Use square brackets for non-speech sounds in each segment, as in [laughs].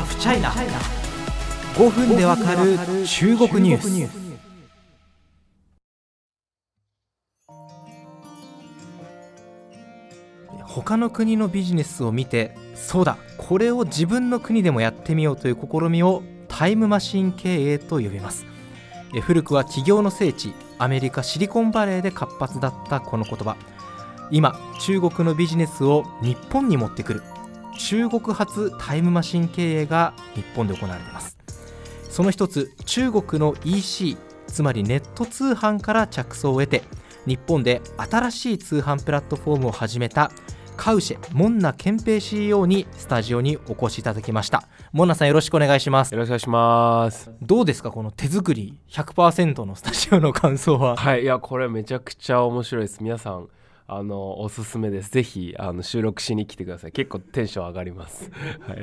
ハフチャイナ5分でわかる中国ニュース。他の国のビジネスを見てそうだこれを自分の国でもやってみようという試みをタイムマシン経営と呼びます。え古くは企業の聖地アメリカシリコンバレーで活発だったこの言葉。今中国のビジネスを日本に持ってくる中国発タイムマシン経営が日本で行われています。その一つ中国の EC つまりネット通販から着想を得て日本で新しい通販プラットフォームを始めたカウシェ門ナ健平 CEO にスタジオにお越しいただきました。門ナさんよろしくお願いします。よろしくお願いします。どうですかこの手作り100%のスタジオの感想は？はいいやこれめちゃくちゃ面白いです。皆さんあのおすすめです。ぜひあの収録しに来てください。結構テンション上がります。[laughs] はい。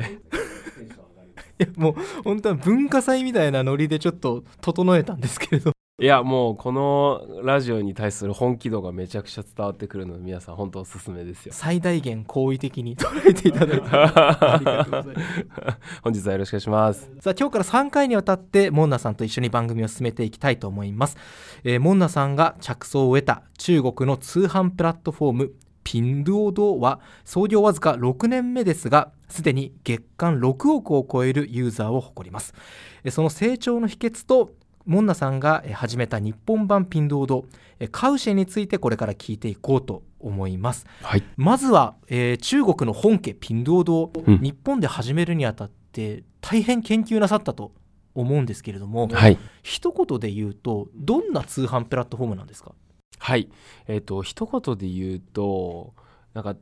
いやもう本当は文化祭みたいなノリでちょっと整えたんですけれどいやもうこのラジオに対する本気度がめちゃくちゃ伝わってくるので皆さん本当おすすめですよ。最大限好意的に。捉えていただいてありがとうございます本日はよろしくお願いします。さあ今日から3回にわたってモンナさんと一緒に番組を進めていきたいと思います、えーモンナさんが着想を得た中国の通販プラットフォームピンドゥオドは創業わずか6年目ですがすでに月間6億を超えるユーザーを誇ります。えーその成長の秘訣とモンナさんがえー始めた日本版ピンドゥオドえーカウシェについてこれから聞いていこうと思います。はい。まずは、えー中国の本家ピンドードをうん。日本で始めるにあたって大変研究なさったと思うんですけれども、はい。一言で言うとどんな通販プラットフォームなんですか？はい。えっ、と一言で言うとなんか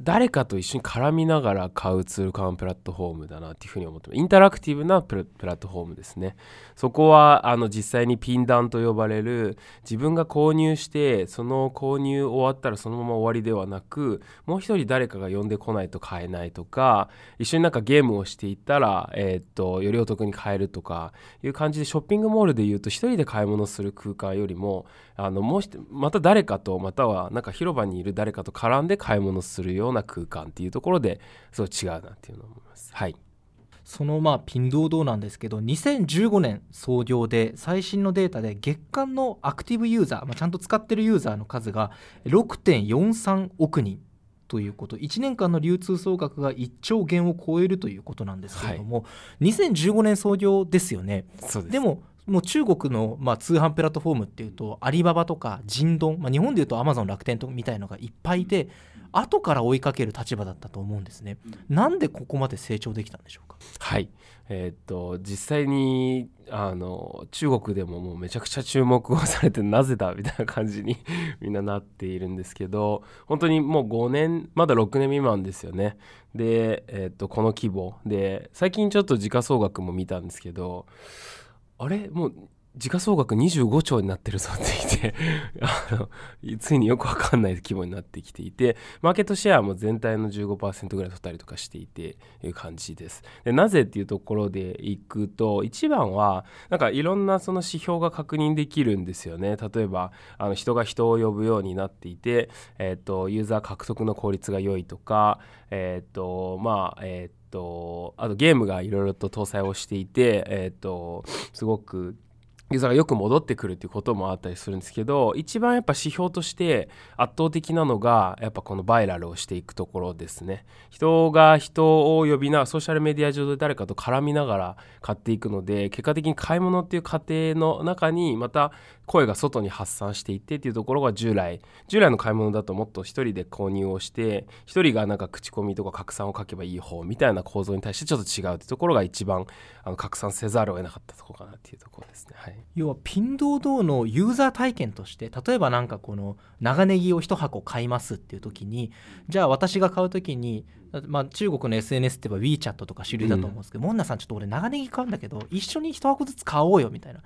誰かと一緒に絡みながら買うツールカンプラットフォームだなっていうふうに思ってます。インタラクティブなプラプラットフォームですね。そこはあの実際にピンダンと呼ばれる自分が購入してその購入終わったらそのまま終わりではなくもう一人誰かが呼んでこないと買えないとか一緒になんかゲームをしていったら、えーっとよりお得に買えるとかいう感じでショッピングモールで言うと一人で買い物する空間よりもあのもうまた誰かとまたはなんか広場にいる誰かと絡んで買い物するような空間っていうところですごい違うなっていうのを思います。はい。そのまあピンドードなんですけど2015年創業で最新のデータで月間のアクティブユーザー、まあ、ちゃんと使ってるユーザーの数が6.43億人ということ。1年間の流通総額が1兆元を超えるということなんですけれども、2015年創業ですよね。そうです。でももう中国のまあ通販プラットフォームっていうとアリババとかジンドン、まあ、日本でいうとアマゾン楽天とみたいのがいっぱいいて後から追いかける立場だったと思うんですね。なんでここまで成長できたんでしょうか？はい。えーっと実際にあの中国でももうめちゃくちゃ注目をされてなぜだみたいな感じに [laughs] みんななっているんですけど本当にもう5年まだ6年未満ですよね。で、えーっとこの規模。で最近ちょっと時価総額も見たんですけどあれ？もう時価総額25兆になってるぞって言って [laughs] あのついによくわかんない規模になってきていてマーケットシェアも全体の15%ぐらい取ったりとかしていていう感じです。でなぜっていうところでいくと一番はなんかいろんなその指標が確認できるんですよね。例えばあの人が人を呼ぶようになっていて、えー、とユーザー獲得の効率が良いとかえっ、とまあえっ、とあとゲームがいろいろと搭載をしていてえっ、とすごくユーザーがよく戻ってくるっていうこともあったりするんですけど一番やっぱ指標として圧倒的なのがやっぱこのバイラルをしていくところですね。人が人を呼びなソーシャルメディア上で誰かと絡みながら買っていくので結果的に買い物っていう過程の中にまた声が外に発散していってっていうところが従来。従来の買い物だともっと一人で購入をして一人がなんか口コミとか拡散を書けばいい方みたいな構造に対してちょっと違うっていうところが一番あの拡散せざるを得なかったとこかなっていうところですね。はい。要はピンドードーのユーザー体験として例えばなんかこの長ネギを1箱買いますっていう時にじゃあ私が買う時に、まあ、中国の SNS って言えば WeChat とか主流だと思うんですけど、モンナさんちょっと俺長ネギ買うんだけど一緒に1箱ずつ買おうよみたいな。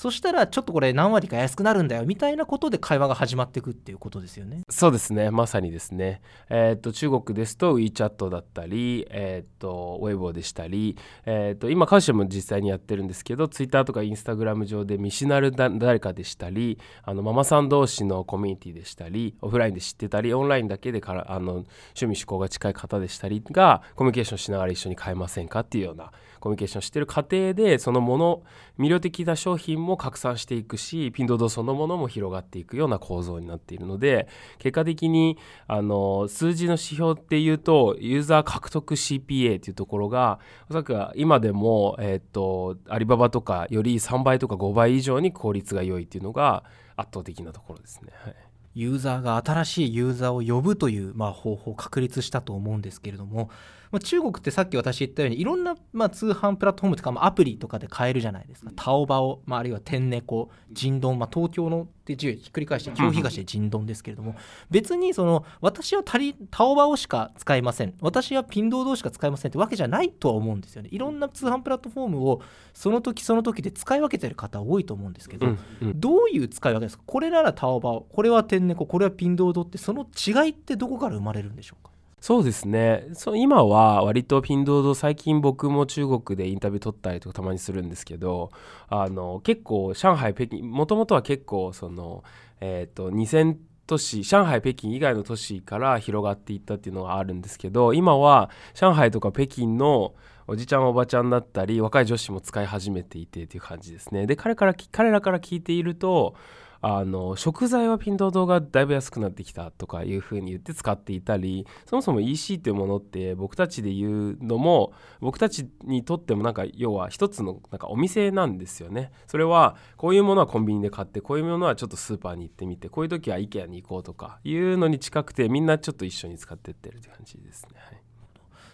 そしたらちょっとこれ何割か安くなるんだよみたいなことで会話が始まっていくっていうことですよね。そうですねまさにですね、えー、っと中国ですと WeChat だったり、えー、っと Weibo でしたり、えー、っと今カシも実際にやってるんですけど Twitter とか Instagram 上で見知なる誰かでしたりあのママさん同士のコミュニティでしたりオフラインで知ってたりオンラインだけでからあの趣味趣向が近い方でしたりがコミュニケーションしながら一緒に買えませんかっていうようなコミュニケーションしてる過程でそのもの魅力的な商品も拡散していくしピンドドそのものも広がっていくような構造になっているので結果的にあの数字の指標っていうとユーザー獲得 CPA っていうところがおそらく今でも、えー、っとアリババとかより3倍とか5倍以上に効率が良いっていうのが圧倒的なところですね。はいユーザーが新しいユーザーを呼ぶという、まあ、方法を確立したと思うんですけれどもまあ、中国ってさっき私言ったようにいろんな、まあ、通販プラットフォームとか、まあ、アプリとかで買えるじゃないですか。タオバオ、まあ、あるいは天猫、人丼、まあ、東京のって字をひっくり返して京東で人丼ですけれども、別にその私はタリタオバオしか使いません私はピンドードしか使いませんってわけじゃないとは思うんですよね。いろんな通販プラットフォームをその時その時で使い分けてる方多いと思うんですけど、うんうん、どういう使い分けですか？これならタオバオこれは天猫これはピンドードってその違いってどこから生まれるんでしょうか？そうですね。そ今は割とピンドード最近僕も中国でインタビュー取ったりとかたまにするんですけどあの結構上海北京もともとは結構そのえっ、ー、と2000都市上海北京以外の都市から広がっていったっていうのがあるんですけど今は上海とか北京のおじちゃんおばちゃんだったり若い女子も使い始めていてっていう感じですね。で彼から彼らから聞いているとあの食材はピント動がだいぶ安くなってきたとかいうふうに言って使っていたりそもそも EC っていうものって僕たちで言うのも僕たちにとってもなんか要は一つのなんかお店なんですよねそれはこういうものはコンビニで買ってこういうものはちょっとスーパーに行ってみてこういう時は IKEA に行こうとかいうのに近くてみんなちょっと一緒に使ってってるって感じですね。はい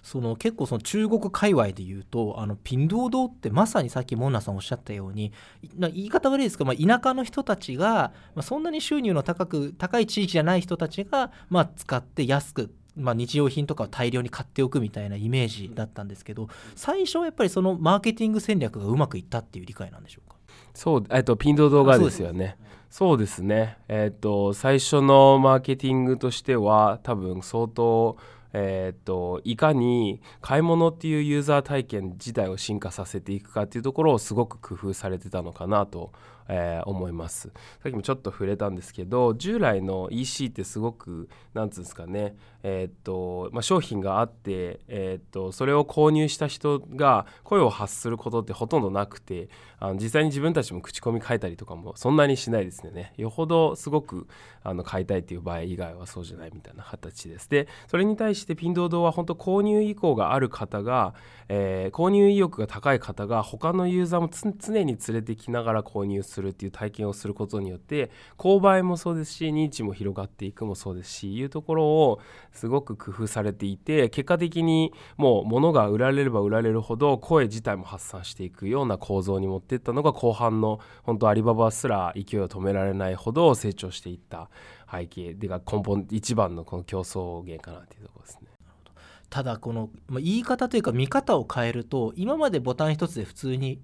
その結構その中国界隈で言うとあのピンドードってまさにさっきモンナさんおっしゃったように言い方悪いですけど、まあ、田舎の人たちが、まあ、そんなに収入の高く高い地域じゃない人たちが、まあ、使って安くまあ、日用品とかを大量に買っておくみたいなイメージだったんですけど最初はやっぱりそのマーケティング戦略がうまくいったっていう理解なんでしょうか？そう、えっと、ピンド動画ですよね。そうですね。えっと、最初のマーケティングとしては、多分相当、えー、っといかに買い物っていうユーザー体験自体を進化させていくかっていうところをすごく工夫されてたのかなとえー、思います。さっきもちょっと触れたんですけど従来の EC ってすごくなんつうんですかねえー、っとまあ、商品があって、えー、っとそれを購入した人が声を発することってほとんどなくてあの実際に自分たちも口コミ書いたりとかもそんなにしないですね。よほどすごくあの買いたいっていう場合以外はそうじゃないみたいな形です。でそれに対してピンドードは本当購入意向がある方が、え、購入意欲が高い方が他のユーザーも常に連れてきながら購入する。するっていう体験をすることによって購買もそうですし認知も広がっていくもそうですしいうところをすごく工夫されていて結果的にもう物が売られれば売られるほど声自体も発散していくような構造に持っていったのが後半の本当アリババすら勢いを止められないほど成長していった背景でが根本一番のこの競争源かなっていうところですね。ただこの、まあ、言い方というか見方を変えると今までボタン一つで普通に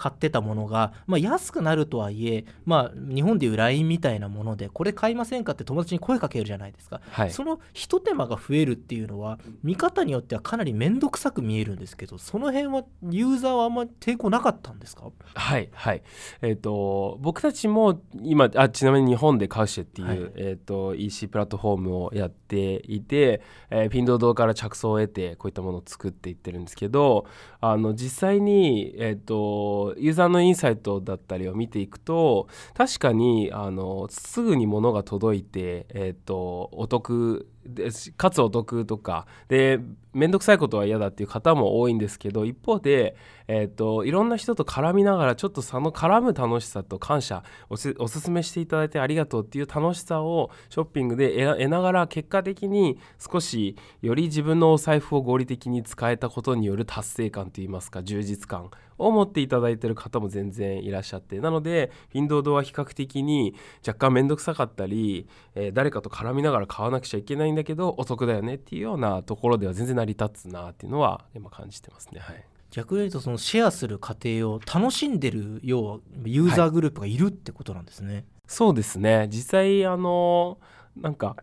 買ってたものが、まあ、安くなるとはいえ、まあ、日本でいう LINE みたいなものでこれ買いませんかって友達に声かけるじゃないですか、はい、そのひと手間が増えるっていうのは見方によってはかなり面倒くさく見えるんですけどその辺はユーザーはあんまり抵抗なかったんですか？はいはい。えっ、ー、と僕たちも今あちなみに日本でカウシェっていう、はい、えーと、EC プラットフォームをやっていて、えー、ピンドードから着想を得てこういったものを作っていってるんですけどあの実際に、えーとユーザーのインサイトだったりを見ていくと確かにあのすぐに物が届いて、えーと、お得でかつお得とか。で面倒くさいことは嫌だっていう方も多いんですけど一方で、えーと、いろんな人と絡みながらちょっとその絡む楽しさと感謝おすすめしていただいてありがとうっていう楽しさをショッピングで得ながら結果的に少しより自分のお財布を合理的に使えたことによる達成感といいますか充実感を持っていただいてる方も全然いらっしゃって。なのでフィンドードは比較的に若干面倒くさかったり、えー、誰かと絡みながら買わなくちゃいけないんだけどお得だよねっていうようなところでは全然成り立つなっていうのは今感じてますね。はい逆に言うとそのシェアする過程を楽しんでるようユーザーグループがいるってことなんですね。そうですね実際あのなんか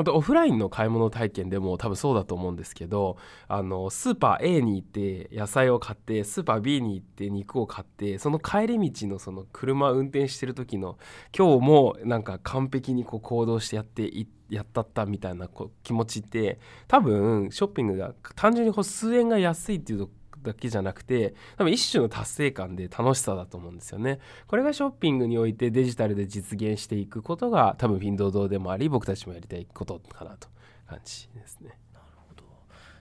本当オフラインの買い物体験でも多分そうだと思うんですけどあのスーパー A に行って野菜を買ってスーパー B に行って肉を買ってその帰り道のその車を運転してる時の今日もなんか完璧にこう行動してやっていやったったみたいなこう気持ちって多分ショッピングが単純にこう数円が安いっていうだけじゃなくて多分一種の達成感で楽しさだと思うんですよね。これがショッピングにおいてデジタルで実現していくことが多分フィンドードでもあり僕たちもやりたいことかなと。感じですね。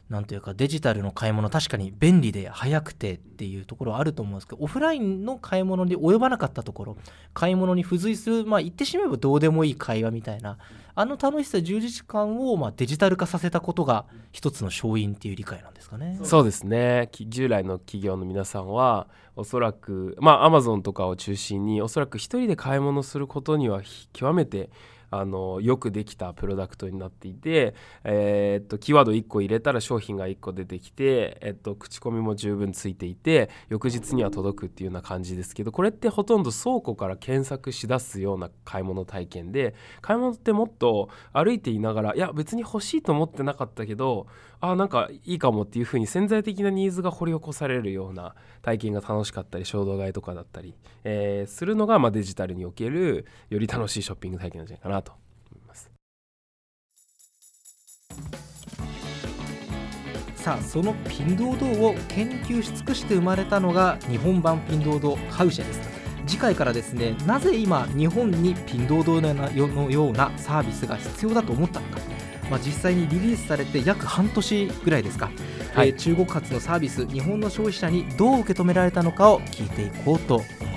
なんというかデジタルの買い物確かに便利で早くてっていうところあると思うんですけどオフラインの買い物に及ばなかったところ買い物に付随するまあ言ってしまえばどうでもいい会話みたいなあの楽しさ充実感をまあデジタル化させたことが一つの勝因っていう理解なんですかね。そうですね従来の企業の皆さんはおそらくまあアマゾンとかを中心におそらく一人で買い物することには極めてあのよくできたプロダクトになっていて、えー、っとキーワード1個入れたら商品が1個出てきて、えっと口コミも十分ついていて翌日には届くっていうような感じですけどこれってほとんど倉庫から検索しだすような買い物体験で買い物ってもっと歩いていながらいや別に欲しいと思ってなかったけどあなんかいいかもっていうふうに潜在的なニーズが掘り起こされるような体験が楽しかったり衝動買いとかだったり、えー、するのが、まあ、デジタルにおけるより楽しいショッピング体験なんじゃないかな。さあそのピンドードを研究し尽くして生まれたのが日本版ピンドードハウシェです。次回からですねなぜ今日本にピンドードのようなサービスが必要だと思ったのか。まあ、実際にリリースされて約半年ぐらいですか、はい、えー、中国発のサービス日本の消費者にどう受け止められたのかを聞いていこうと思います。